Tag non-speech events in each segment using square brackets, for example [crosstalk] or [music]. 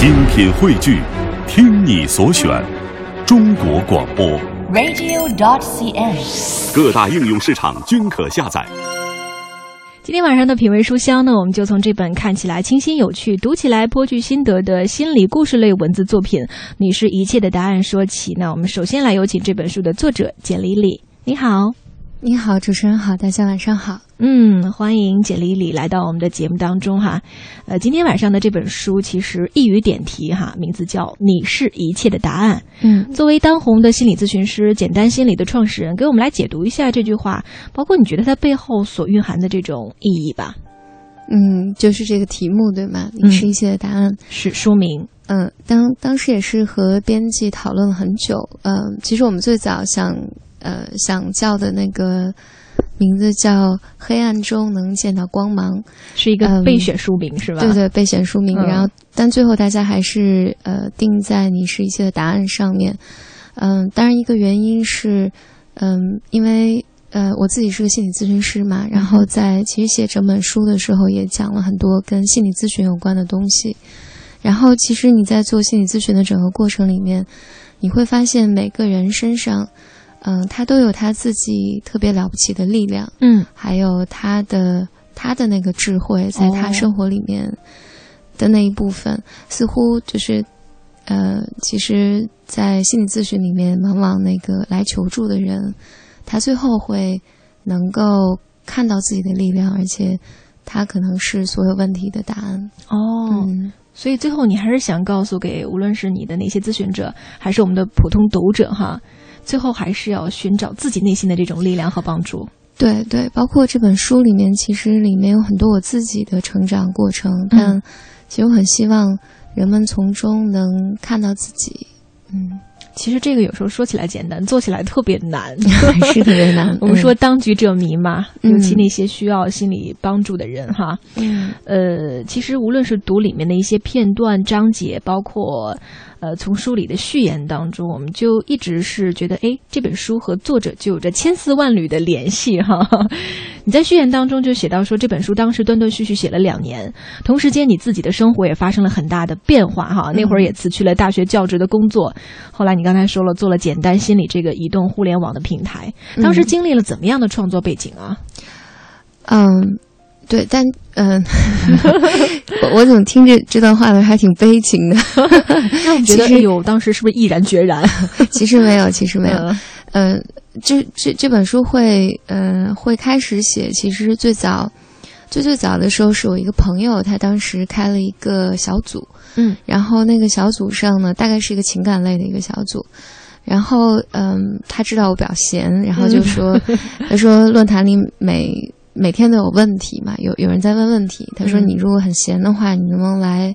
精品汇聚，听你所选，中国广播。radio.dot.cn，。各大应用市场均可下载。今天晚上的品味书香呢，我们就从这本看起来清新有趣、读起来颇具心得的心理故事类文字作品《你是一切的答案》说起。那我们首先来有请这本书的作者简丽丽，你好。你好，主持人好，大家晚上好。嗯，欢迎简丽丽来到我们的节目当中哈。呃，今天晚上的这本书其实一语点题哈，名字叫《你是一切的答案》。嗯，作为当红的心理咨询师、简单心理的创始人，给我们来解读一下这句话，包括你觉得它背后所蕴含的这种意义吧。嗯，就是这个题目对吗？你是一切的答案。是书名。嗯，当当时也是和编辑讨论了很久。嗯，其实我们最早想呃想叫的那个名字叫《黑暗中能见到光芒》，是一个嗯备选书名、是吧？对对，备选书名。嗯然后，但最后大家还是呃定在《你是一切的答案》上面。嗯，当然一个原因是，嗯，因为呃我自己是个心理咨询师嘛，然后在其实写整本书的时候也讲了很多跟心理咨询有关的东西。然后，其实你在做心理咨询的整个过程里面，你会发现每个人身上，嗯、他都有他自己特别了不起的力量。嗯还有他的他的那个智慧，在他哦生活里面的那一部分，似乎就是，呃，其实，在心理咨询里面，往往那个来求助的人，他最后会能够看到自己的力量，而且他可能是所有问题的答案。哦，嗯，所以最后你还是想告诉给无论是你的那些咨询者，还是我们的普通读者哈，最后还是要寻找自己内心的这种力量和帮助。对对，包括这本书里面，其实里面有很多我自己的成长过程，但其实我很希望人们从中能看到自己。嗯。其实这个有时候说起来简单，做起来特别难。[laughs] 是特别难。[laughs] 我们说当局者迷嘛，嗯尤其那些需要心理帮助的人哈。嗯，呃，其实无论是读里面的一些片段、章节，包括呃从书里的序言当中，我们就一直是觉得，哎，这本书和作者就有着千丝万缕的联系哈。[laughs] 你在序言当中就写到说，这本书当时断断续续写了两年，同时间你自己的生活也发生了很大的变化哈。那会儿也辞去了大学教职的工作，后来你刚才说了，做了简单心理这个移动互联网的平台，当时经历了怎么样的创作背景啊？嗯，对，但嗯，我我怎么听着这段话呢还挺悲情的？[laughs] 觉得，其实哎呦，当时是不是毅然决然？[laughs] 其实没有，其实没有。嗯嗯，这这这本书会嗯会开始写，其实最早最最早的时候是我一个朋友，他当时开了一个小组，嗯然后那个小组上呢，大概是一个情感类的一个小组。然后，嗯，他知道我比较闲，然后就说，他说论坛里每每天都有问题嘛，有有人在问问题。他说嗯你如果很闲的话，你能不能来、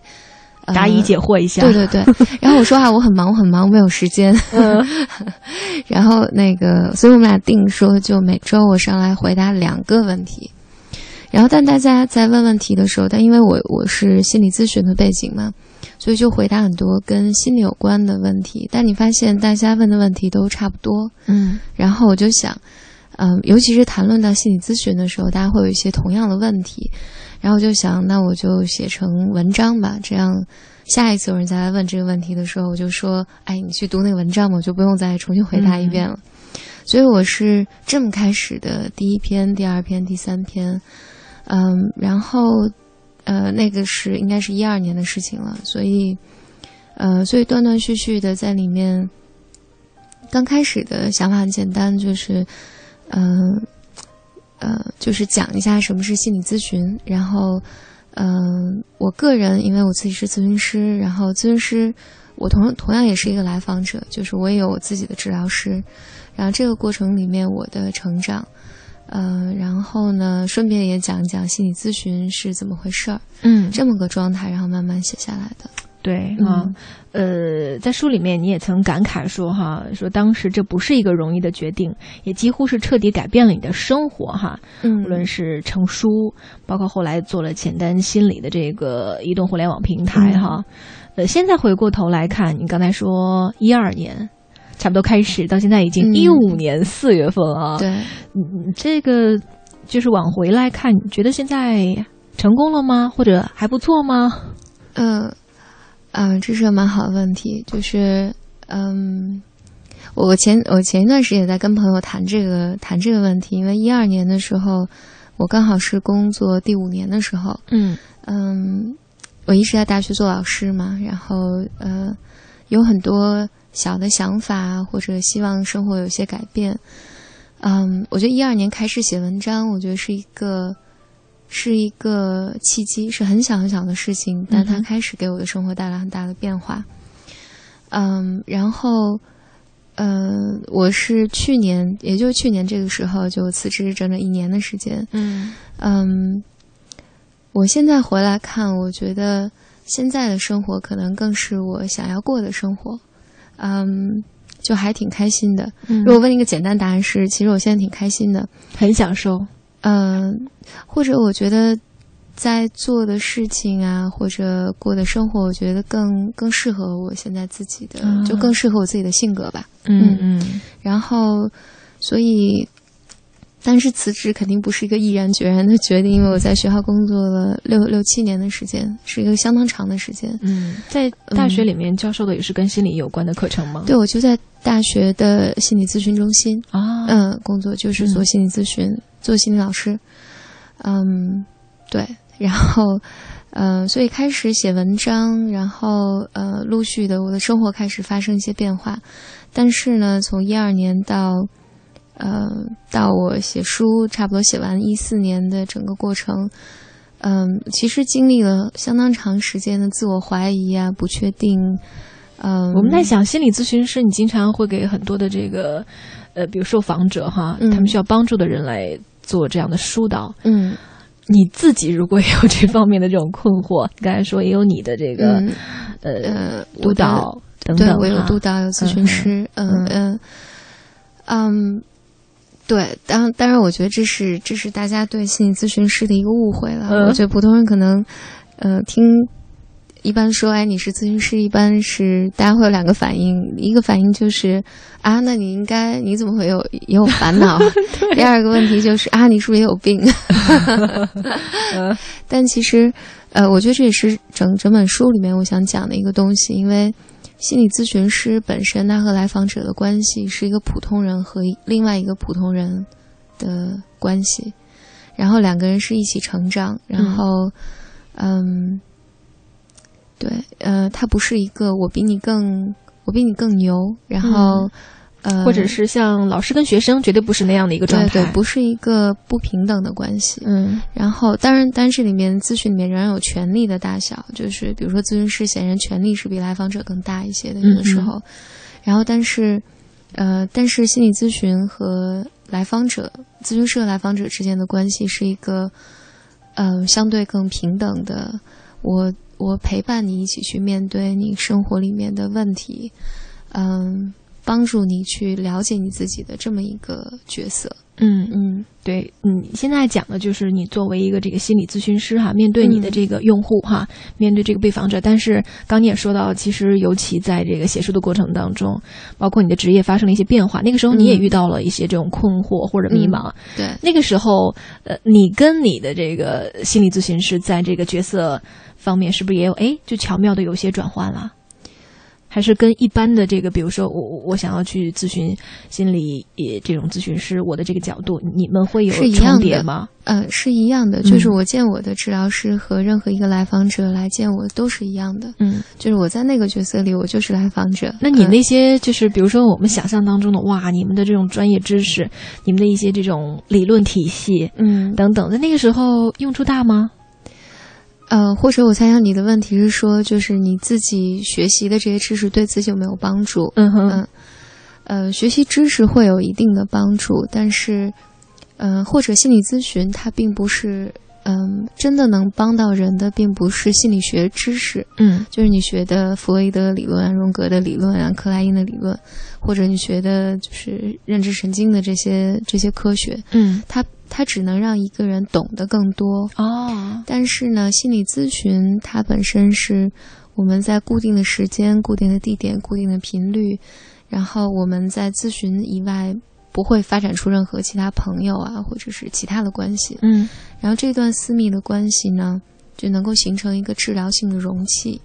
呃、答疑解惑一下。对对对。[laughs] 然后我说啊，我很忙，我很忙，没有时间。嗯 [laughs] 然后那个，所以我们俩定说，就每周我上来回答两个问题。然后，但大家在问问题的时候，但因为我我是心理咨询的背景嘛，所以就回答很多跟心理有关的问题。但你发现大家问的问题都差不多，嗯然后我就想，嗯、尤其是谈论到心理咨询的时候，大家会有一些同样的问题，然后我就想，那我就写成文章吧，这样下一次有人再来问这个问题的时候，我就说，哎，你去读那个文章吧，我就不用再重新回答一遍了。所以我是这么开始的，第一篇、第二篇、第三篇，嗯，然后呃，那个是应该是一二年的事情了，所以呃，所以断断续续的在里面。刚开始的想法很简单，就是，嗯、呃，就是讲一下什么是心理咨询，然后，嗯、我个人因为我自己是咨询师，然后咨询师，我同同样也是一个来访者，就是我也有我自己的治疗师，然后这个过程里面我的成长，呃，然后呢，顺便也讲一讲心理咨询是怎么回事儿，嗯，这么个状态，然后慢慢写下来的。对嗯啊，呃，在书里面你也曾感慨说哈，说当时这不是一个容易的决定，也几乎是彻底改变了你的生活哈。嗯无论是成书，包括后来做了简单心理的这个移动互联网平台嗯哈。呃，现在回过头来看，你刚才说一二年。差不多开始到现在已经嗯一五年四月份啊，对，嗯，这个就是往回来看，你觉得现在成功了吗？或者还不错吗？嗯、呃，嗯，这是个蛮好的问题，就是嗯，我前我前一段时间也在跟朋友谈这个谈这个问题，因为一二年的时候，我刚好是工作第五年的时候，嗯。嗯，我一直在大学做老师嘛，然后呃，有很多小的想法或者希望生活有些改变，嗯，我觉得一二年开始写文章，我觉得是一个是一个契机，是很小很小的事情，但它开始给我的生活带来很大的变化，嗯，然后。呃，我是去年，也就是去年这个时候就辞职整整一年的时间，嗯嗯，我现在回来看，我觉得现在的生活可能更是我想要过的生活，嗯，就还挺开心的。嗯如果问一个简单答案是，其实我现在挺开心的，很享受。嗯，或者我觉得在做的事情啊，或者过的生活，我觉得更更适合我现在自己的，啊。就更适合我自己的性格吧。嗯。嗯。然后，所以，但是辞职肯定不是一个毅然决然的决定，因为我在学校工作了六六七年的时间，是一个相当长的时间。嗯，在大学里面教授的也是跟心理有关的课程吗？对，我就在大学的心理咨询中心，啊，嗯，工作就是做心理咨询，做心理老师。嗯，对，然后。呃，所以开始写文章，然后呃，陆续的我的生活开始发生一些变化，但是呢，从一二年到呃到我写书，差不多写完一四年的整个过程，嗯、其实经历了相当长时间的自我怀疑啊，不确定。嗯、我们在想，心理咨询师，你经常会给很多的这个，呃，比如受访者哈，嗯。他们需要帮助的人来做这样的疏导。嗯。你自己如果有这方面的这种困惑，你 [laughs] 刚才说也有你的这个、嗯。呃呃督导等等哈，对我有督导，有咨询师，嗯嗯。嗯。嗯，对，当当然，我觉得这是这是大家对心理咨询师的一个误会了。嗯我觉得普通人可能，呃，听一般说，哎，你是咨询师，一般是大家会有两个反应，一个反应就是啊，那你应该你怎么会有也有烦恼？[laughs] [laughs] 第二个问题就是啊，你是不是也有病？[laughs] 但其实，呃，我觉得这也是整整本书里面我想讲的一个东西，因为心理咨询师本身他和来访者的关系是一个普通人和另外一个普通人的关系，然后两个人是一起成长，然后，嗯，对，呃，他不是一个我比你更我比你更牛，然后。呃，或者是像老师跟学生，绝对不是那样的一个状态，对对，不是一个不平等的关系。嗯然后，当然，但是里面咨询里面仍然有权利的大小，就是比如说咨询师显然权利是比来访者更大一些的，有的时候。然后，但是，呃，但是心理咨询和来访者、咨询师和来访者之间的关系是一个，呃，相对更平等的。我我陪伴你一起去面对你生活里面的问题，嗯、帮助你去了解你自己的这么一个角色。嗯嗯对，嗯现在讲的就是你作为一个这个心理咨询师哈，面对你的这个用户哈，面对这个被访者，但是刚你也说到，其实尤其在这个写书的过程当中，包括你的职业发生了一些变化，那个时候你也嗯遇到了一些这种困惑或者迷茫，对。那个时候，呃，你跟你的这个心理咨询师在这个角色方面是不是也有哎，就巧妙的有些转换了？还是跟一般的这个，比如说我我我想要去咨询心理也这种咨询师，我的这个角度，你们会有是一样的重叠吗？呃，是一样的，就是我见我的治疗师和任何一个来访者来见我都是一样的，嗯，就是我在那个角色里，我就是来访者。嗯那你那些就是比如说我们想象当中的哇，你们的这种专业知识，你们的一些这种理论体系嗯等等，在那个时候用处大吗？呃，或者我猜想你的问题是说，就是你自己学习的这些知识对自己有没有帮助？嗯哼，嗯呃，学习知识会有一定的帮助，但是，呃，或者心理咨询它并不是，嗯、真的能帮到人的，并不是心理学知识，嗯就是你学的弗洛伊德理论啊、荣格的理论啊、克莱因的理论，或者你学的就是认知神经的这些这些科学，嗯，它它只能让一个人懂得更多。哦，但是呢，心理咨询它本身是我们在固定的时间、固定的地点、固定的频率，然后我们在咨询以外不会发展出任何其他朋友啊，或者是其他的关系。嗯然后这段私密的关系呢，就能够形成一个治疗性的容器。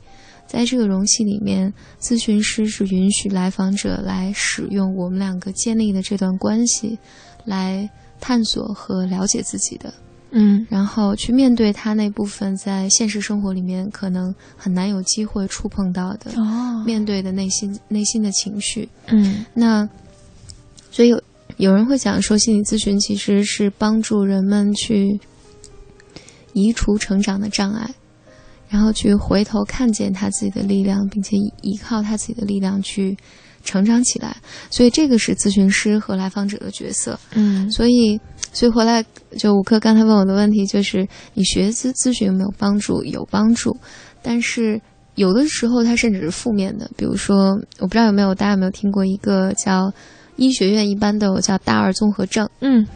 在这个容器里面，咨询师是允许来访者来使用我们两个建立的这段关系，来探索和了解自己的。嗯然后去面对他那部分在现实生活里面可能很难有机会触碰到的，哦面对的内心内心的情绪。嗯那所以有有人会讲说，心理咨询其实是帮助人们去移除成长的障碍，然后去回头看见他自己的力量，并且依依靠他自己的力量去成长起来。所以这个是咨询师和来访者的角色。嗯所以，所以回来就吴克刚才问我的问题就是：你学咨咨询有没有帮助？有帮助，但是有的时候它甚至是负面的。比如说，我不知道有没有大家有没有听过一个叫医学院一般都有叫大二综合症。嗯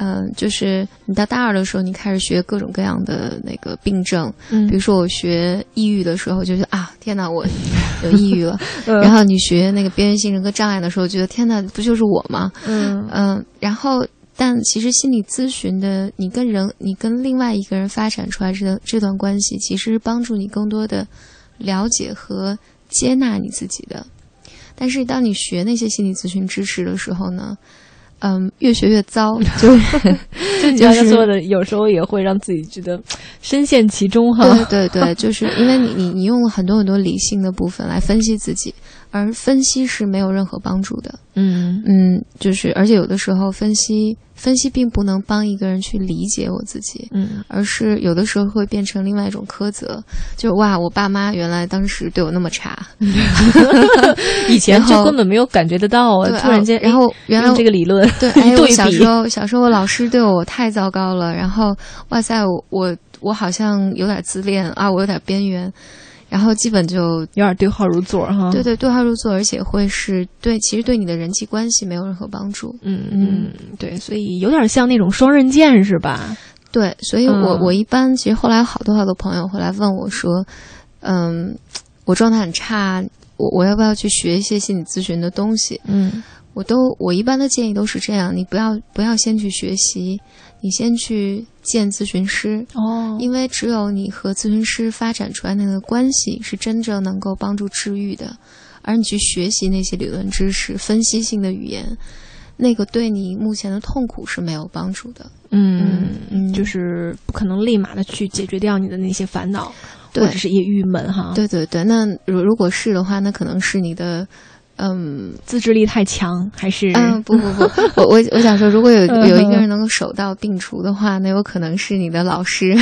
嗯、就是你到大二的时候，你开始学各种各样的那个病症。嗯比如说我学抑郁的时候，就觉得啊，天哪，我 [laughs] 有抑郁了。嗯 [laughs] 然后你学那个边缘性人格障碍的时候，觉得天哪，不就是我吗？嗯嗯，然后但其实心理咨询的，你跟人，你跟另外一个人发展出来这段这段关系，其实是帮助你更多的了解和接纳你自己的。但是当你学那些心理咨询知识的时候呢，嗯，越学越糟，[laughs] 就是就你刚才说的，有时候也会让自己觉得深陷其中哈。对对对，就是因为你你你用了很多很多理性的部分来分析自己，而分析是没有任何帮助的。嗯嗯，就是而且有的时候分析分析并不能帮一个人去理解我自己，嗯。而是有的时候会变成另外一种苛责，就哇，我爸妈原来当时对我那么差，[laughs] 以前就根本没有感觉得到啊，对突然间，啊然后原来这个理论，对，[laughs] 哎，我小时候小时候我老师对我太糟糕了，然后哇塞，我我我好像有点自恋啊，我有点边缘，然后基本就有点对号入座哈。对对对号入座，而且会是对其实对你的人际关系没有任何帮助。嗯嗯，对，所以有点像那种双刃剑是吧？对，所以我、嗯我一般其实后来好多好多朋友会来问我说，嗯，我状态很差，我我要不要去学一些心理咨询的东西？嗯我都我一般的建议都是这样，你不要不要先去学习，你先去见咨询师，哦因为只有你和咨询师发展出来那个关系，是真正能够帮助治愈的。而你去学习那些理论知识、分析性的语言，那个对你目前的痛苦是没有帮助的。嗯嗯就是不可能立马的去解决掉你的那些烦恼，或者是一些郁闷哈。，对对对，那如如果是的话，那可能是你的，嗯。自制力太强还是？嗯，不不不，我我我想说，如果有嗯。有一个人能够手到病除的话，那有可能是你的老师，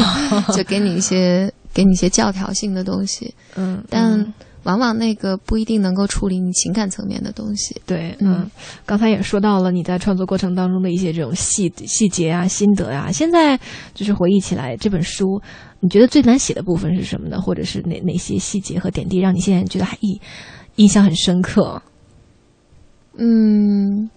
[laughs] 就给你一些给你一些教条性的东西，嗯，但嗯往往那个不一定能够处理你情感层面的东西。对，嗯。嗯，刚才也说到了你在创作过程当中的一些这种细细节啊、心得啊。现在就是回忆起来这本书，你觉得最难写的部分是什么呢？或者是哪哪些细节和点滴让你现在觉得还印印象很深刻？嗯，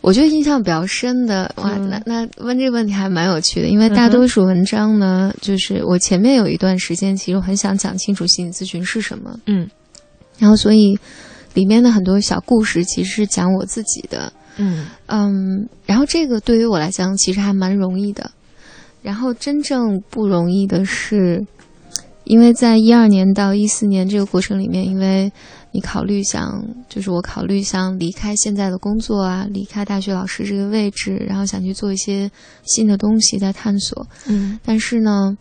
我觉得印象比较深的，哇，嗯。那那问这个问题还蛮有趣的，因为大多数文章呢，就是我前面有一段时间，其实我很想讲清楚心理咨询是什么，嗯。然后所以里面的很多小故事其实是讲我自己的，嗯。嗯，然后这个对于我来讲其实还蛮容易的，然后真正不容易的是，因为在一二年到一四年这个过程里面，因为你考虑想，就是我考虑想离开现在的工作啊，离开大学老师这个位置，然后想去做一些新的东西在探索，嗯。但是呢，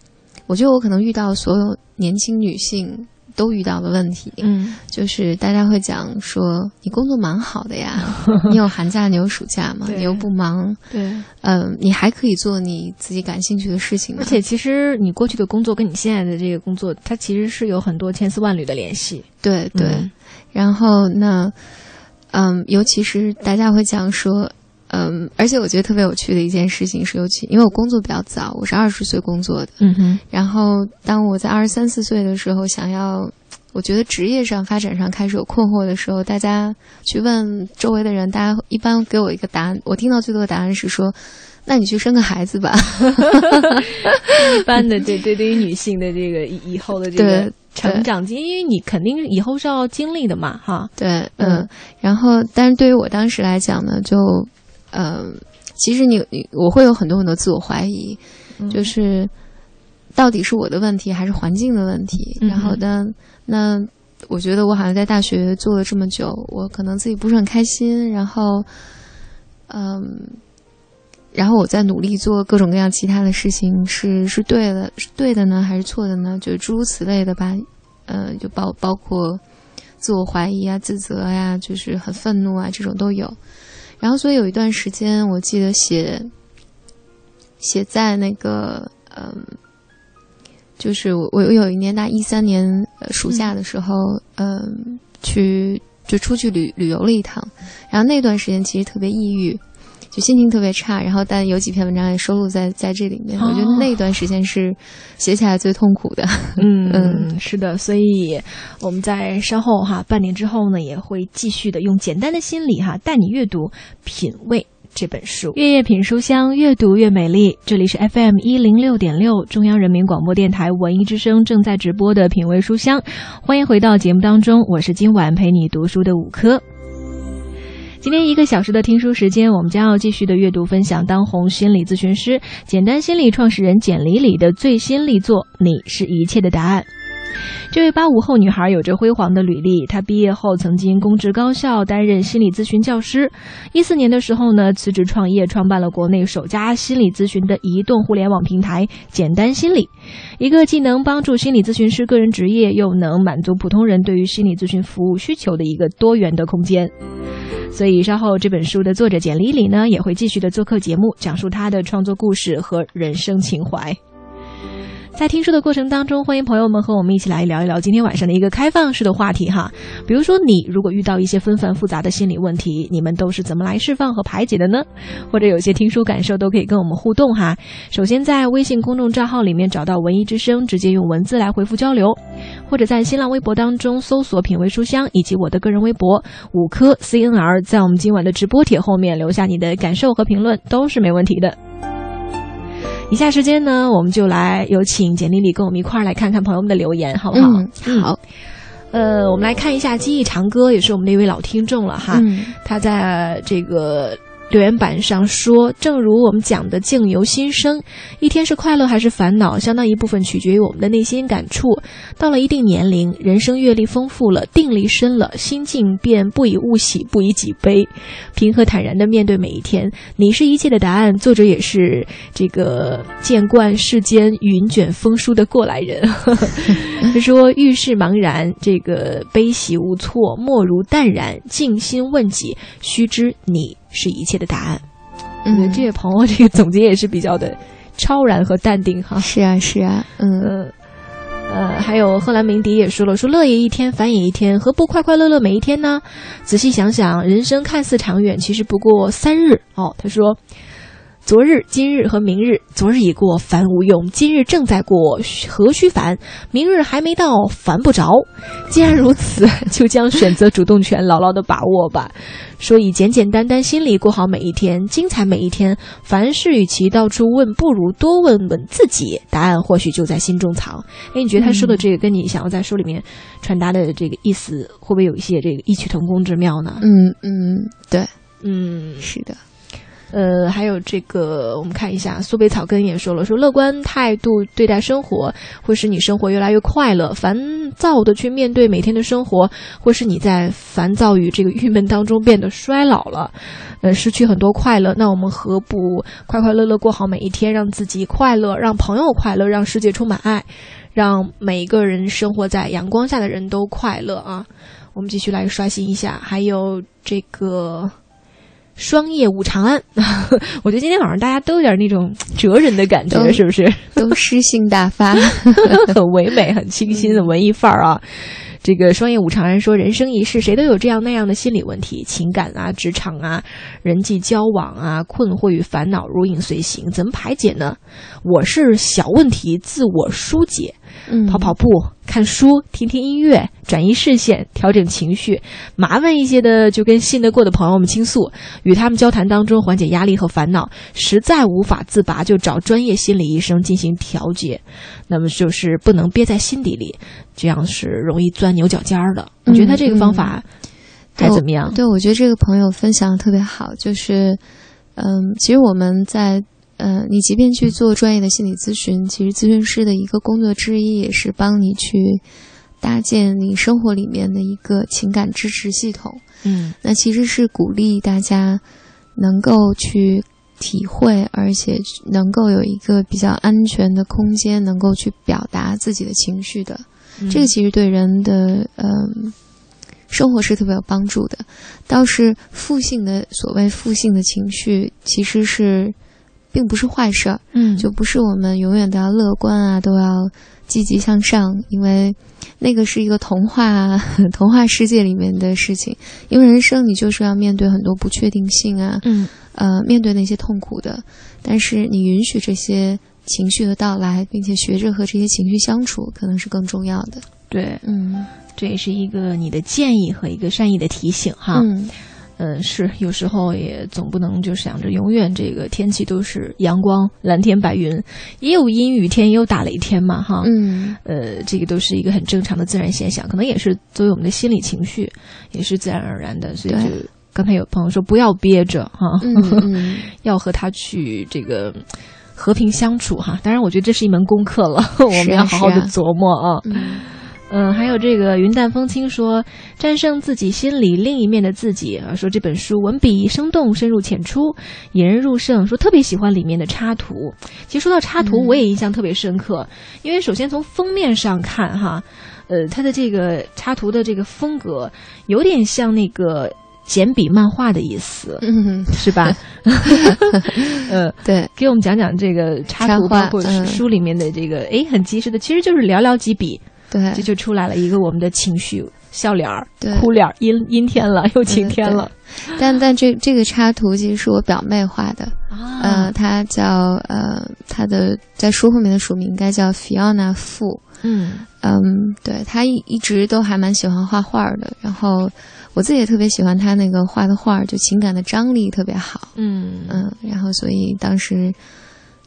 我觉得我可能遇到所有年轻女性都遇到的问题，嗯。就是大家会讲说你工作蛮好的呀，[laughs] 你有寒假，你有暑假嘛，你又不忙，对，嗯、你还可以做你自己感兴趣的事情。而且其实你过去的工作跟你现在的这个工作，它其实是有很多千丝万缕的联系。对对，嗯。然后那，嗯，尤其是大家会讲说，嗯，而且我觉得特别有趣的一件事情是，尤其因为我工作比较早，我是二十岁工作的，嗯哼，然后当我在二十三四岁的时候，想要。我觉得职业上发展上开始有困惑的时候，大家去问周围的人，大家一般给我一个答案。我听到最多的答案是说：“那你去生个孩子吧。一般的对对，对于女性的这个以以后的这个成长，因为你肯定以后是要经历的嘛，哈”。[laughs] 对，嗯嗯。然后，但是对于我当时来讲呢，就，嗯、其实你你我会有很多很多自我怀疑，嗯就是到底是我的问题还是环境的问题？然后呢，那我觉得我好像在大学做了这么久，我可能自己不是很开心，然后，嗯，然后我在努力做各种各样其他的事情，是是对的，是对的呢，还是错的呢？就诸如此类的吧，呃，就包包括自我怀疑啊、自责呀，就是很愤怒啊，这种都有。然后，所以有一段时间，我记得写写在那个，嗯，就是我我有一年大一三年暑假的时候，嗯，去就出去旅旅游了一趟，然后那段时间其实特别抑郁。就心情特别差，然后但有几篇文章也收录在在这里面。我觉得那段时间是写起来最痛苦的。[laughs] 嗯嗯，是的，所以我们在稍后哈，半年之后呢，也会继续的用简单的心理哈，带你阅读品味这本书。月夜品书香，越读越美丽。这里是 FM 一零六点六，中央人民广播电台文艺之声正在直播的品味书香，欢迎回到节目当中，我是今晚陪你读书的五科。今天一个小时的听书时间，我们将要继续的阅读分享当红心理咨询师简单心理创始人简里里的最新力作《你是一切的答案》。这位八五后女孩有着辉煌的履历。她毕业后曾经公职高校担任心理咨询教师。一四年的时候呢，辞职创业，创办了国内首家心理咨询的移动互联网平台“简单心理”，一个既能帮助心理咨询师个人职业，又能满足普通人对于心理咨询服务需求的一个多元的空间。所以稍后这本书的作者简丽丽呢，也会继续的做客节目，讲述她的创作故事和人生情怀。在听书的过程当中，欢迎朋友们和我们一起来聊一聊今天晚上的一个开放式的话题哈。比如说，你如果遇到一些纷繁复杂的心理问题，你们都是怎么来释放和排解的呢？或者有些听书感受都可以跟我们互动哈。首先在微信公众账号里面找到“文艺之声”，直接用文字来回复交流；或者在新浪微博当中搜索“品味书香”以及我的个人微博“五颗 CNR”，在我们今晚的直播帖后面留下你的感受和评论都是没问题的。以下时间呢，我们就来有请简丽丽跟我们一块儿来看看朋友们的留言，好不好？好。呃，我们来看一下记忆长歌，也是我们的一位老听众了哈。他在这个。留言板上说：“正如我们讲的，境由心生，一天是快乐还是烦恼，相当一部分取决于我们的内心感触。到了一定年龄，人生阅历丰富了，定力深了，心境便不以物喜，不以己悲，平和坦然的面对每一天。你是一切的答案。作者也是这个见惯世间云卷风舒的过来人。他 [laughs] 说：遇事茫然，这个悲喜无措，莫如淡然，静心问己，须知你。”是一切的答案。嗯，这位朋友这个总结也是比较的超然和淡定哈。是啊，是啊，嗯，呃，还有贺兰鸣笛也说了，说乐也一天，烦也一天，何不快快乐乐每一天呢？仔细想想，人生看似长远，其实不过三日哦。他说。昨日、今日和明日，昨日已过，烦无用；今日正在过，何须烦？明日还没到，烦不着。既然如此，[laughs] 就将选择主动权牢牢的把握吧。说以简简单单心里过好每一天，精彩每一天。凡事与其到处问，不如多问问自己，答案或许就在心中藏。哎，你觉得他说的这个，跟你想要在书里面传达的这个意思，会不会有一些这个异曲同工之妙呢？嗯嗯，对，嗯，是的。呃，还有这个，我们看一下，苏北草根也说了，说乐观态度对待生活，会使你生活越来越快乐；烦躁的去面对每天的生活，会使你在烦躁与这个郁闷当中变得衰老了，呃，失去很多快乐。那我们何不快快乐乐过好每一天，让自己快乐，让朋友快乐，让世界充满爱，让每一个人生活在阳光下的人都快乐啊！我们继续来刷新一下，还有这个。双叶舞长安，[laughs] 我觉得今天晚上大家都有点那种哲人的感觉，是不是？都诗性大发，[laughs] 很唯美，很清新的文艺范儿啊！这个双叶舞长安说：“人生一世，谁都有这样那样的心理问题，情感啊、职场啊、人际交往啊，困惑与烦恼如影随形，怎么排解呢？我是小问题自我疏解。”跑跑步、看书、听听音乐，转移视线，调整情绪。麻烦一些的，就跟信得过的朋友们倾诉，与他们交谈当中缓解压力和烦恼。实在无法自拔，就找专业心理医生进行调节。那么就是不能憋在心底里，这样是容易钻牛角尖儿的。你觉得他这个方法还怎么样？对，我觉得这个朋友分享的特别好。就是，嗯，其实我们在。呃，你即便去做专业的心理咨询，其实咨询师的一个工作之一也是帮你去搭建你生活里面的一个情感支持系统。嗯那其实是鼓励大家能够去体会，而且能够有一个比较安全的空间，能够去表达自己的情绪的。嗯这个其实对人的嗯、生活是特别有帮助的。倒是负性的所谓负性的情绪，其实是并不是坏事儿，嗯就不是我们永远都要乐观啊，都要积极向上，因为那个是一个童话 [laughs] 童话世界里面的事情。因为人生你就是要面对很多不确定性啊，嗯呃，面对那些痛苦的，但是你允许这些情绪的到来，并且学着和这些情绪相处，可能是更重要的。对，嗯这也是一个你的建议和一个善意的提醒哈。嗯嗯，是有时候也总不能就想着永远这个天气都是阳光、蓝天白云，也有阴雨天，也有打雷天嘛哈。嗯呃，这个都是一个很正常的自然现象，可能也是作为我们的心理情绪，也是自然而然的。所以就刚才有朋友说不要憋着哈，嗯嗯，[laughs] 要和他去这个和平相处哈。当然，我觉得这是一门功课了，[laughs] 我们要好好的琢磨啊。嗯嗯，还有这个云淡风轻说，战胜自己心里另一面的自己啊，说这本书文笔生动、深入浅出，引人入胜。说特别喜欢里面的插图。其实说到插图，嗯我也印象特别深刻，因为首先从封面上看哈，呃，它的这个插图的这个风格有点像那个简笔漫画的意思，嗯，是吧？[laughs] 呃，对，给我们讲讲这个插图，插画包括是嗯书里面的这个，诶，很及时的，其实就是寥寥几笔。对。这就出来了一个我们的情绪，笑脸儿、对。哭脸儿，阴阴天了又晴天了。[laughs] 但但这这个插图其实是我表妹画的，啊。呃，她叫呃，她的在书后面的署名应该叫 Fiona 傅，嗯。嗯，对她一一直都还蛮喜欢画画的，然后我自己也特别喜欢她那个画的画，就情感的张力特别好，嗯。嗯，然后所以当时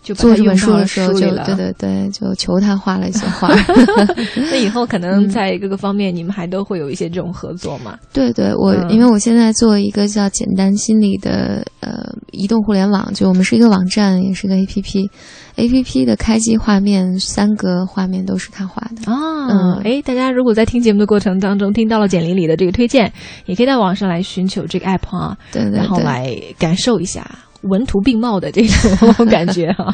就做这本书的时候对对对，就求他画了一些画，[laughs] 那以后可 [laughs] 能嗯。在各个方面你们还都会有一些这种合作嘛？对对，我、嗯。因为我现在做一个叫简单心理的呃移动互联网，就我们是一个网站，也是个 A P P，A P P 的开机画面三个画面都是他画的。啊，嗯。哎，大家如果在听节目的过程当中听到了简玲里的这个推荐，也可以到网上来寻求这个 app 啊，对对对，然后来感受一下文图并茂的这种 [laughs] 感觉哈、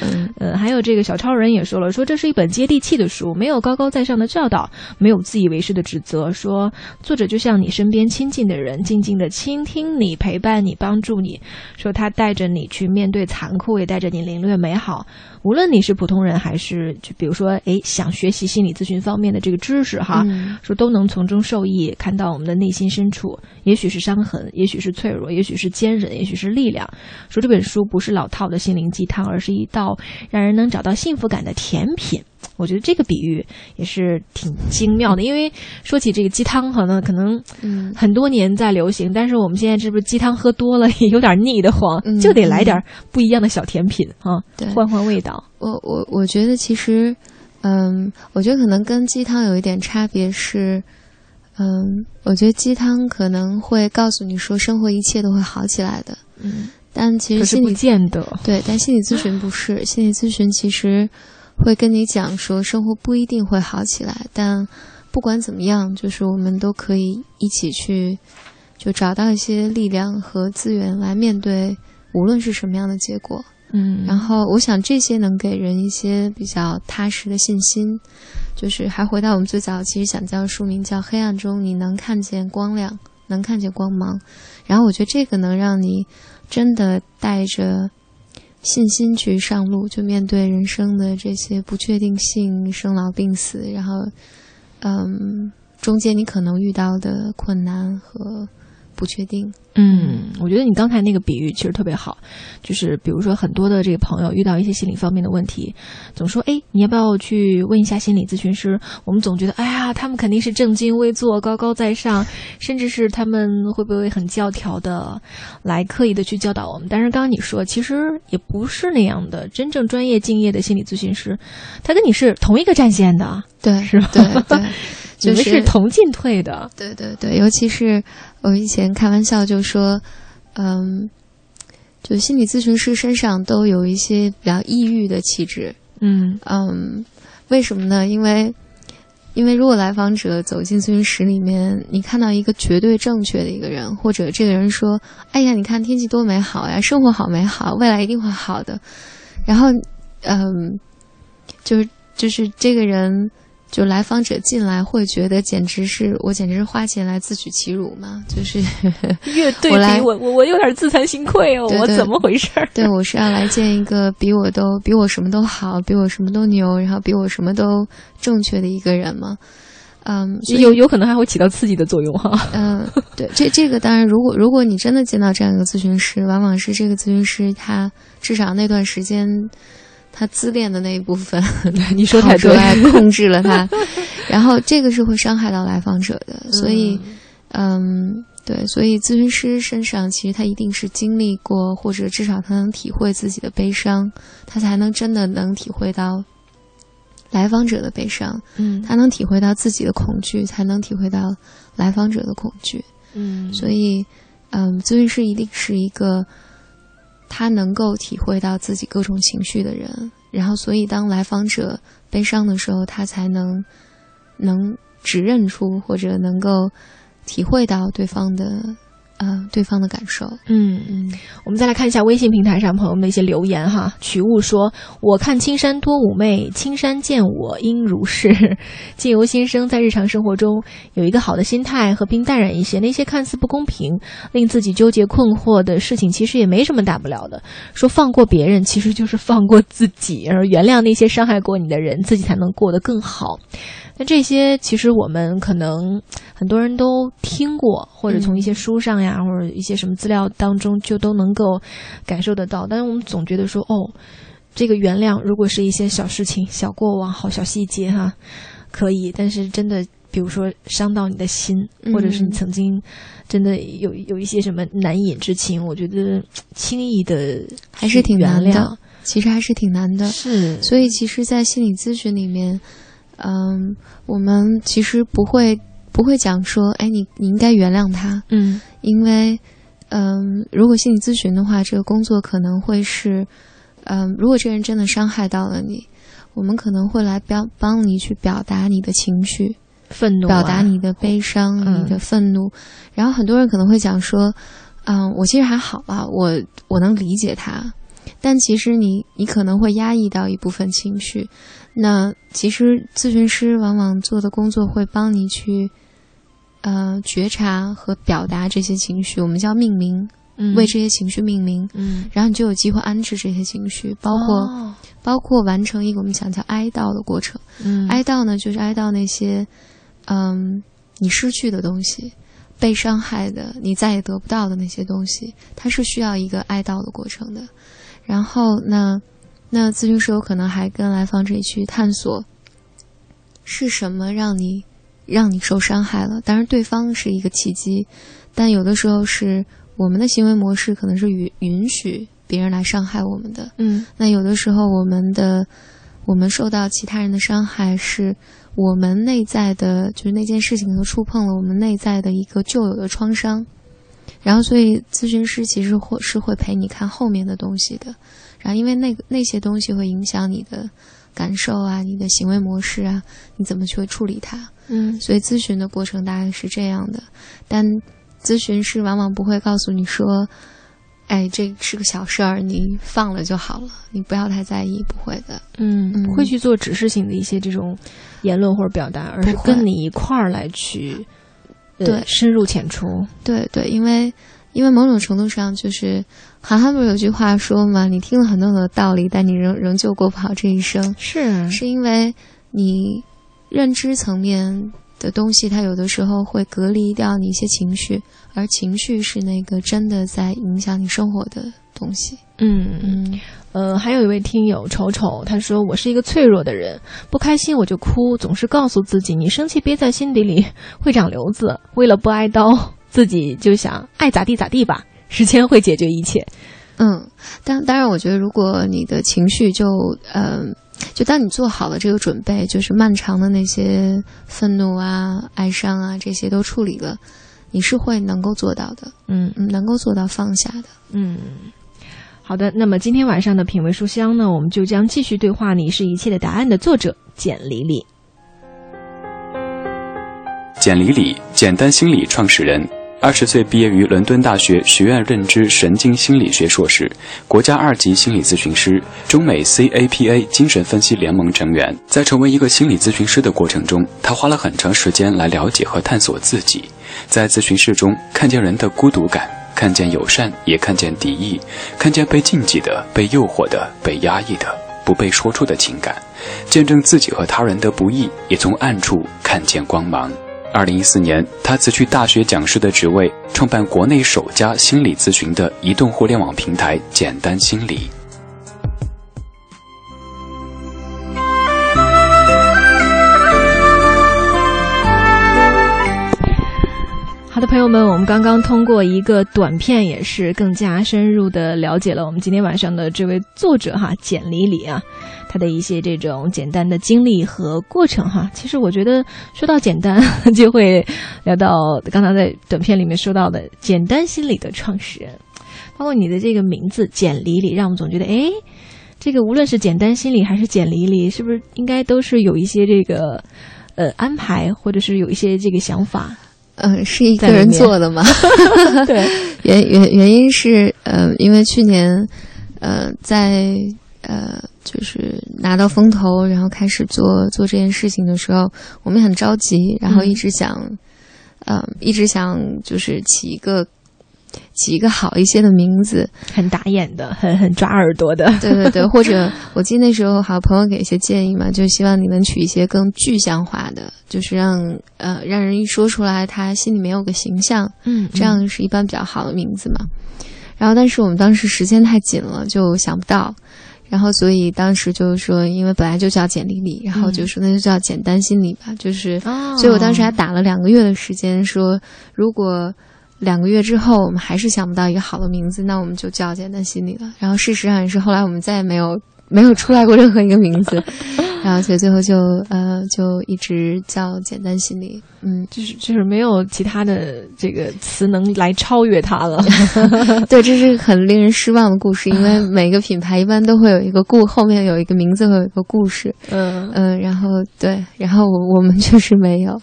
嗯呃，还有这个小超人也说了，说这是一本接地气的书，没有高高在上的教导，没有自以为是的指责。说作者就像你身边亲近的人，静静的倾听你，陪伴你，帮助你。说他带着你去面对残酷，也带着你领略美好。无论你是普通人，还是就比如说，诶，想学习心理咨询方面的这个知识哈，嗯说都能从中受益，看到我们的内心深处，也许是伤痕，也许是脆弱，也许是坚韧，也许是力量。说这本书不是老套的心灵鸡汤，而是一道让人能找到幸福感的甜品。我觉得这个比喻也是挺精妙的，因为说起这个鸡汤，可能可能嗯。很多年在流行，但是我们现在这不是鸡汤喝多了也有点腻得慌，嗯就得来点不一样的小甜品啊，对，换换味道。我我我觉得其实，嗯，我觉得可能跟鸡汤有一点差别是，嗯，我觉得鸡汤可能会告诉你说生活一切都会好起来的，嗯，但其实不实心理见得。对，但心理咨询不是，心理咨询其实会跟你讲说，生活不一定会好起来，但不管怎么样，就是我们都可以一起去，就找到一些力量和资源来面对，无论是什么样的结果。嗯，然后，我想这些能给人一些比较踏实的信心。就是还回到我们最早其实想叫书名叫《黑暗中你能看见光亮，能看见光芒》。然后我觉得这个能让你真的带着信心去上路，就面对人生的这些不确定性、生老病死，然后，嗯，中间你可能遇到的困难和不确定。嗯，我觉得你刚才那个比喻其实特别好，就是比如说很多的这个朋友遇到一些心理方面的问题，总说哎，你要不要去问一下心理咨询师？我们总觉得哎呀，他们肯定是正襟危坐、高高在上，[laughs] 甚至是他们会不会很教条的来刻意的去教导我们？但是刚刚你说，其实也不是那样的，真正专业敬业的心理咨询师，他跟你是同一个战线的，对，是吧对 [laughs] 就是是同进退的。对对对，尤其是我以前开玩笑就说，嗯，就心理咨询师身上都有一些比较抑郁的气质。嗯嗯，为什么呢？因为，因为如果来访者走进咨询室里面，你看到一个绝对正确的一个人，或者这个人说：“哎呀，你看天气多美好呀，生活好美好，未来一定会好的。”然后，嗯，就是就是这个人。就来访者进来会觉得简直是我简直是花钱来自取其辱嘛？就是 [laughs] 越对比我我我有点自惭形愧哦，我怎么回事？对我是要来见一个比我都比我什么都好，比我什么都牛，然后比我什么都正确的一个人嘛？嗯，有有可能还会起到刺激的作用哈。嗯，对，这这个当然，如果如果你真的见到这样一个咨询师，往往是这个咨询师他至少那段时间。他自恋的那一部分，[laughs] 你说太对，控制了他，[laughs] 然后这个是会伤害到来访者的，所以，嗯，对，所以咨询师身上其实他一定是经历过，或者至少他能体会自己的悲伤，他才能真的能体会到来访者的悲伤，嗯，他能体会到自己的恐惧，才能体会到来访者的恐惧，嗯，所以，嗯，咨询师一定是一个。他能够体会到自己各种情绪的人，然后，所以当来访者悲伤的时候，他才能能指认出或者能够体会到对方的。嗯，对方的感受。嗯嗯，我们再来看一下微信平台上朋友们的一些留言哈。曲悟说：“我看青山多妩媚，青山见我应如是。[laughs] ”静由先生在日常生活中有一个好的心态，和平淡然一些。那些看似不公平、令自己纠结困惑的事情，其实也没什么大不了的。说放过别人，其实就是放过自己，而原谅那些伤害过你的人，自己才能过得更好。那这些其实我们可能很多人都听过，或者从一些书上呀，或者一些什么资料当中就都能够感受得到。但是我们总觉得说，哦，这个原谅如果是一些小事情、小过往、好小细节哈，可以。但是真的，比如说伤到你的心，或者是你曾经真的有有一些什么难掩之情，我觉得轻易的还是挺难的。其实还是挺难的。是，所以其实，在心理咨询里面。嗯，我们其实不会不会讲说，哎，你你应该原谅他，嗯，因为，嗯，如果心理咨询的话，这个工作可能会是，嗯，如果这个人真的伤害到了你，我们可能会来表帮你去表达你的情绪，愤怒，表达你的悲伤，你的愤怒，然后很多人可能会讲说，嗯，我其实还好吧，我我能理解他。但其实你你可能会压抑到一部分情绪，那其实咨询师往往做的工作会帮你去，呃，觉察和表达这些情绪，我们叫命名，为这些情绪命名，嗯，然后你就有机会安置这些情绪，包括包括完成一个我们讲叫哀悼的过程，嗯，哀悼呢就是哀悼那些，嗯，你失去的东西，被伤害的，你再也得不到的那些东西，它是需要一个哀悼的过程的。然后，那那咨询师有可能还跟来访者去探索，是什么让你让你受伤害了？当然，对方是一个契机，但有的时候是我们的行为模式可能是允允许别人来伤害我们的。嗯，那有的时候我们的我们受到其他人的伤害，是我们内在的，就是那件事情都触碰了我们内在的一个旧有的创伤。然后，所以咨询师其实会是会陪你看后面的东西的，然后因为那个那些东西会影响你的感受啊，你的行为模式啊，你怎么去处理它？嗯，所以咨询的过程大概是这样的，但咨询师往往不会告诉你说，哎，这是个小事儿，你放了就好了，你不要太在意，不会的。嗯，不会去做指示性的一些这种言论或者表达，而是跟你一块儿来去。对，深入浅出。对对，因为因为某种程度上，就是韩寒不是有句话说嘛，你听了很多很多道理，但你仍仍旧过不好这一生。是，是因为你认知层面的东西，它有的时候会隔离掉你一些情绪，而情绪是那个真的在影响你生活的东西。嗯嗯。呃，还有一位听友丑丑，他说我是一个脆弱的人，不开心我就哭，总是告诉自己，你生气憋在心底里会长瘤子。为了不挨刀，自己就想爱咋地咋地吧，时间会解决一切。嗯，当当然，我觉得如果你的情绪就嗯，就当你做好了这个准备，就是漫长的那些愤怒啊、哀伤啊这些都处理了，你是会能够做到的。嗯嗯，能够做到放下的。嗯。好的，那么今天晚上的品味书香呢，我们就将继续对话《你是一切的答案》的作者简黎黎。简黎黎，简单心理创始人，二十岁毕业于伦敦大学学院认知神经心理学硕士，国家二级心理咨询师，中美 CAPA 精神分析联盟成员。在成为一个心理咨询师的过程中，他花了很长时间来了解和探索自己，在咨询室中看见人的孤独感，看见友善，也看见敌意，看见被禁忌的、被诱惑的、被压抑的、不被说出的情感，见证自己和他人的不易，也从暗处看见光芒。二零一四年，他辞去大学讲师的职位，创办国内首家心理咨询的移动互联网平台“简单心理”。的，朋友们，我们刚刚通过一个短片，也是更加深入的了解了我们今天晚上的这位作者哈简里里啊，他的一些这种简单的经历和过程哈。其实我觉得说到简单，就会聊到刚才在短片里面说到的简单心理的创始人，包括你的这个名字简里里，让我们总觉得哎，这个无论是简单心理还是简里里，是不是应该都是有一些这个呃安排，或者是有一些这个想法。嗯，是一个人做的吗？[laughs] 对，原原原因是，呃，因为去年，呃，在呃，就是拿到风投，然后开始做做这件事情的时候，我们很着急，然后一直想，嗯，一直想就是起一个。起一个好一些的名字，很打眼的，[laughs] 很很抓耳朵的。[laughs] 对对对，或者我记得那时候好朋友给一些建议嘛，就希望你能取一些更具象化的，就是让呃让人一说出来，他心里面有个形象，嗯，这样是一般比较好的名字嘛。然后，但是我们当时时间太紧了，就想不到。然后，所以当时就是说，因为本来就叫简历里，然后就说那就叫简单心理吧，就是，所以我当时还打了两个月的时间，说如果。两个月之后，我们还是想不到一个好的名字，那我们就叫简单心理了。然后事实上也是，后来我们再也没有 [laughs] 没有出来过任何一个名字，[laughs] 然后所以最后就呃就一直叫简单心理。嗯，就是就是没有其他的这个词能来超越它了。[laughs] 对，这是很令人失望的故事，因为每个品牌一般都会有一个故后面有一个名字，会有一个故事。嗯嗯，然后对，然后我我们确实没有。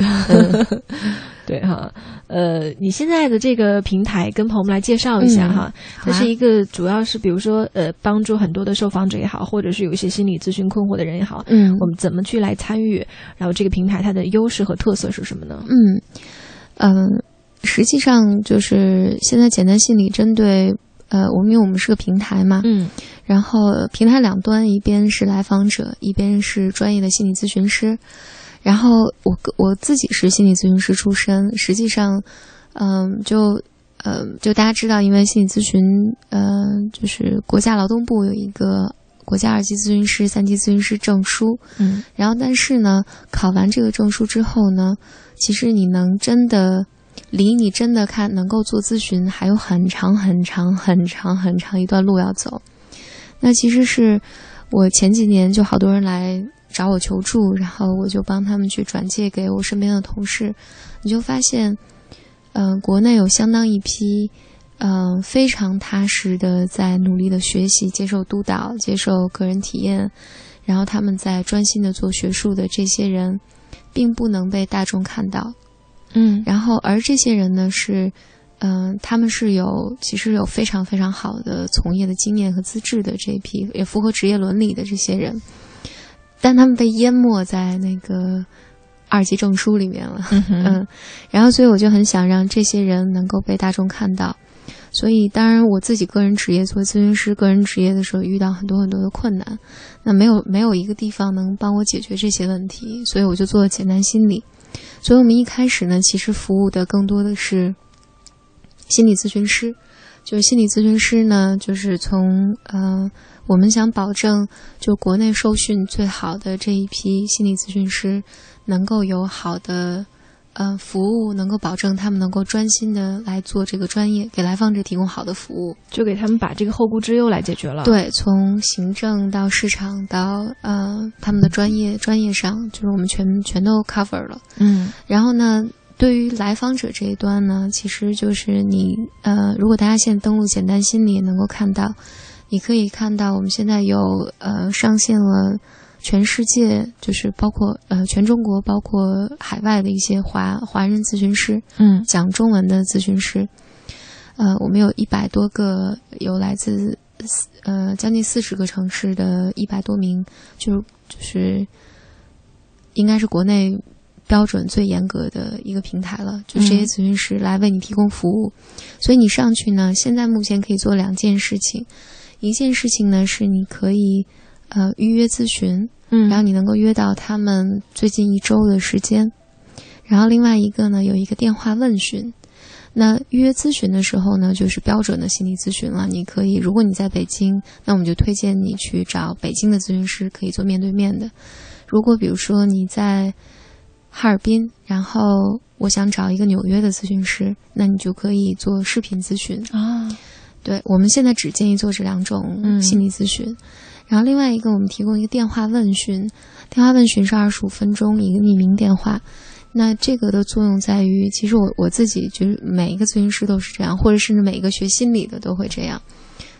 对哈，呃，你现在的这个平台跟朋友们来介绍一下哈，它是一个主要是比如说呃帮助很多的受访者也好，或者是有一些心理咨询困惑的人也好，嗯，我们怎么去来参与？然后这个平台它的优势和特色是什么呢？嗯嗯，实际上就是现在简单心理针对呃，我们因为我们是个平台嘛，嗯，然后平台两端一边是来访者，一边是专业的心理咨询师。然后我我自己是心理咨询师出身，实际上，嗯，就，嗯，就大家知道，因为心理咨询，嗯，就是国家劳动部有一个国家二级咨询师、三级咨询师证书，嗯，然后但是呢，考完这个证书之后呢，其实你能真的离你真的看能够做咨询还有很长很长很长很长一段路要走。那其实是我前几年就好多人来。找我求助，然后我就帮他们去转借给我身边的同事。你就发现，嗯，国内有相当一批，嗯，非常踏实的在努力的学习、接受督导、接受个人体验，然后他们在专心的做学术的这些人，并不能被大众看到。嗯，然后而这些人呢，是，嗯，他们是有其实有非常非常好的从业的经验和资质的这一批，也符合职业伦理的这些人。但他们被淹没在那个二级证书里面了，嗯，然后所以我就很想让这些人能够被大众看到，所以当然我自己个人职业做咨询师，个人职业的时候遇到很多很多的困难，那没有没有一个地方能帮我解决这些问题，所以我就做了简单心理，所以我们一开始呢，其实服务的更多的是心理咨询师，就是心理咨询师呢，就是从呃。我们想保证，就国内受训最好的这一批心理咨询师，能够有好的呃服务，能够保证他们能够专心的来做这个专业，给来访者提供好的服务，就给他们把这个后顾之忧来解决了。对，从行政到市场到呃他们的专业专业上，就是我们全全都 cover 了。嗯，然后呢，对于来访者这一端呢，其实就是你呃，如果大家现在登录简单心理，能够看到。你可以看到我们现在有呃上线了全世界，就是包括呃全中国，包括海外的一些华华人咨询师，嗯讲中文的咨询师。呃，我们有一百多个，有来自呃将近四十个城市的一百多名，就是就是应该是国内标准最严格的一个平台了，就这些咨询师来为你提供服务。所以你上去呢，现在目前可以做两件事情，一件事情呢是你可以呃预约咨询，嗯然后你能够约到他们最近一周的时间。然后另外一个呢，有一个电话问询。那预约咨询的时候呢，就是标准的心理咨询了。你可以，如果你在北京，那我们就推荐你去找北京的咨询师，可以做面对面的。如果比如说你在哈尔滨，然后我想找一个纽约的咨询师，那你就可以做视频咨询。啊，对，我们现在只建议做这两种嗯心理咨询。然后另外一个，我们提供一个电话问询，电话问询是二十五分钟一个匿名电话。那这个的作用在于，其实我我自己就是每一个咨询师都是这样，或者甚至每一个学心理的都会这样。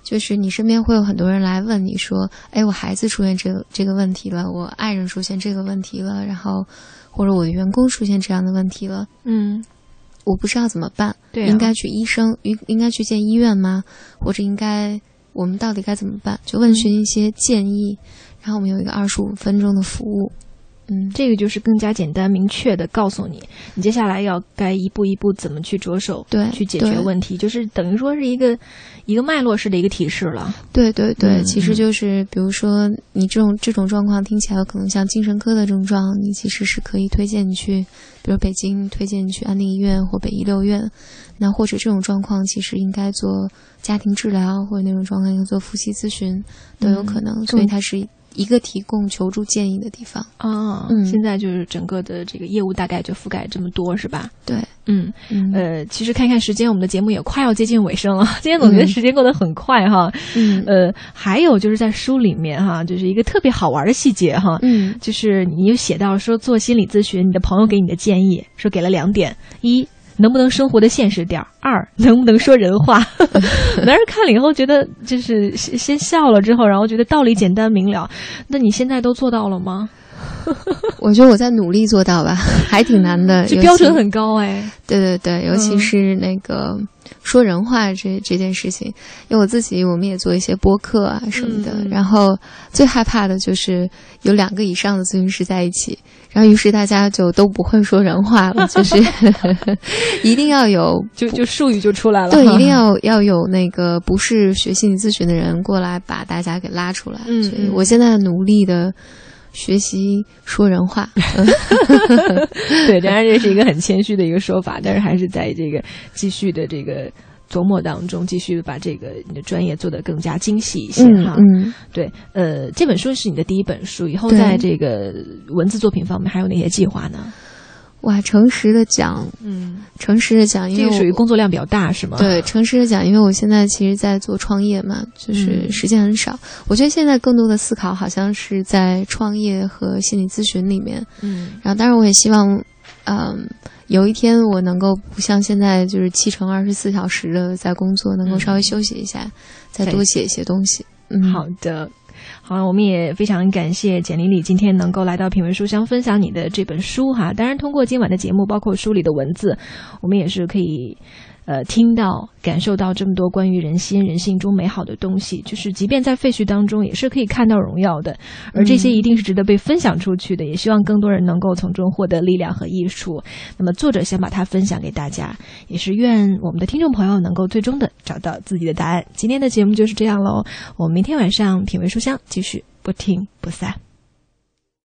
就是你身边会有很多人来问你说：“哎，我孩子出现这个这个问题了，我爱人出现这个问题了，然后或者我的员工出现这样的问题了，嗯，我不知道怎么办。对啊应该去医生，应应该去见医院吗？或者应该我们到底该怎么办？就问询一些建议，然后我们有一个二十五分钟的服务。嗯，这个就是更加简单明确的告诉你，你接下来要该一步一步怎么去着手，对去解决问题，就是等于说是一个一个脉络式的一个提示了。对对对，嗯其实就是比如说你这种这种状况听起来有可能像精神科的症状，你其实是可以推荐你去，比如北京推荐你去安定医院或北医六院，那或者这种状况其实应该做家庭治疗，或者那种状况应该做夫妻咨询都有可能，所以它是一个提供求助建议的地方。啊，嗯现在就是整个的这个业务大概就覆盖这么多，是吧？对，嗯，嗯呃，其实看看时间，我们的节目也快要接近尾声了。[laughs] 今天总觉得嗯时间过得很快哈。嗯呃，还有就是在书里面哈，就是一个特别好玩的细节哈，嗯就是你有写到说做心理咨询，你的朋友给你的建议说给了两点：一，能不能生活的现实点儿；二，[laughs] 能不能说人话。我当时看了以后觉得，就是先先笑了之后，然后觉得道理简单明了。那你现在都做到了吗？[laughs] 我觉得我在努力做到吧，还挺难的。[laughs] 这标准很高哎。对对对，尤其嗯是那个说人话这这件事情，因为我自己我们也做一些播客啊什么的，嗯然后最害怕的就是有两个以上的咨询师在一起，然后于是大家就都不会说人话了，就是 [laughs] 一定要有 [laughs] 就就术语就出来了。对，[laughs] 一定要要有那个不是学心理咨询的人过来把大家给拉出来。嗯所以嗯我现在努力的学习说人话。嗯 [laughs] 对，当然这是一个很谦虚的一个说法，但是还是在这个继续的这个琢磨当中，继续把这个你的专业做得更加精细一些嗯哈。嗯，对，呃，这本书是你的第一本书，以后在这个文字作品方面还有哪些计划呢？哇，诚实的讲，嗯，诚实的讲，因为这个属于工作量比较大，是吗？，对，诚实的讲，因为我现在其实，在做创业嘛，就是嗯时间很少。我觉得现在更多的思考好像是在创业和心理咨询里面。嗯然后，当然我也希望，嗯，有一天我能够不像现在就是七乘二十四小时的在工作，能够稍微休息一下，再多写一些东西。嗯，好的。好，我们也非常感谢简丽丽今天能够来到品味书香分享你的这本书哈。当然，通过今晚的节目，包括书里的文字，我们也是可以呃听到、感受到这么多关于人心、人性中美好的东西。就是即便在废墟当中，也是可以看到荣耀的。而这些一定是值得被分享出去的，也希望更多人能够从中获得力量和益处。那么，作者想把它分享给大家，也是愿我们的听众朋友能够最终的找到自己的答案。今天的节目就是这样喽，我们明天晚上品味书香继续不听不散。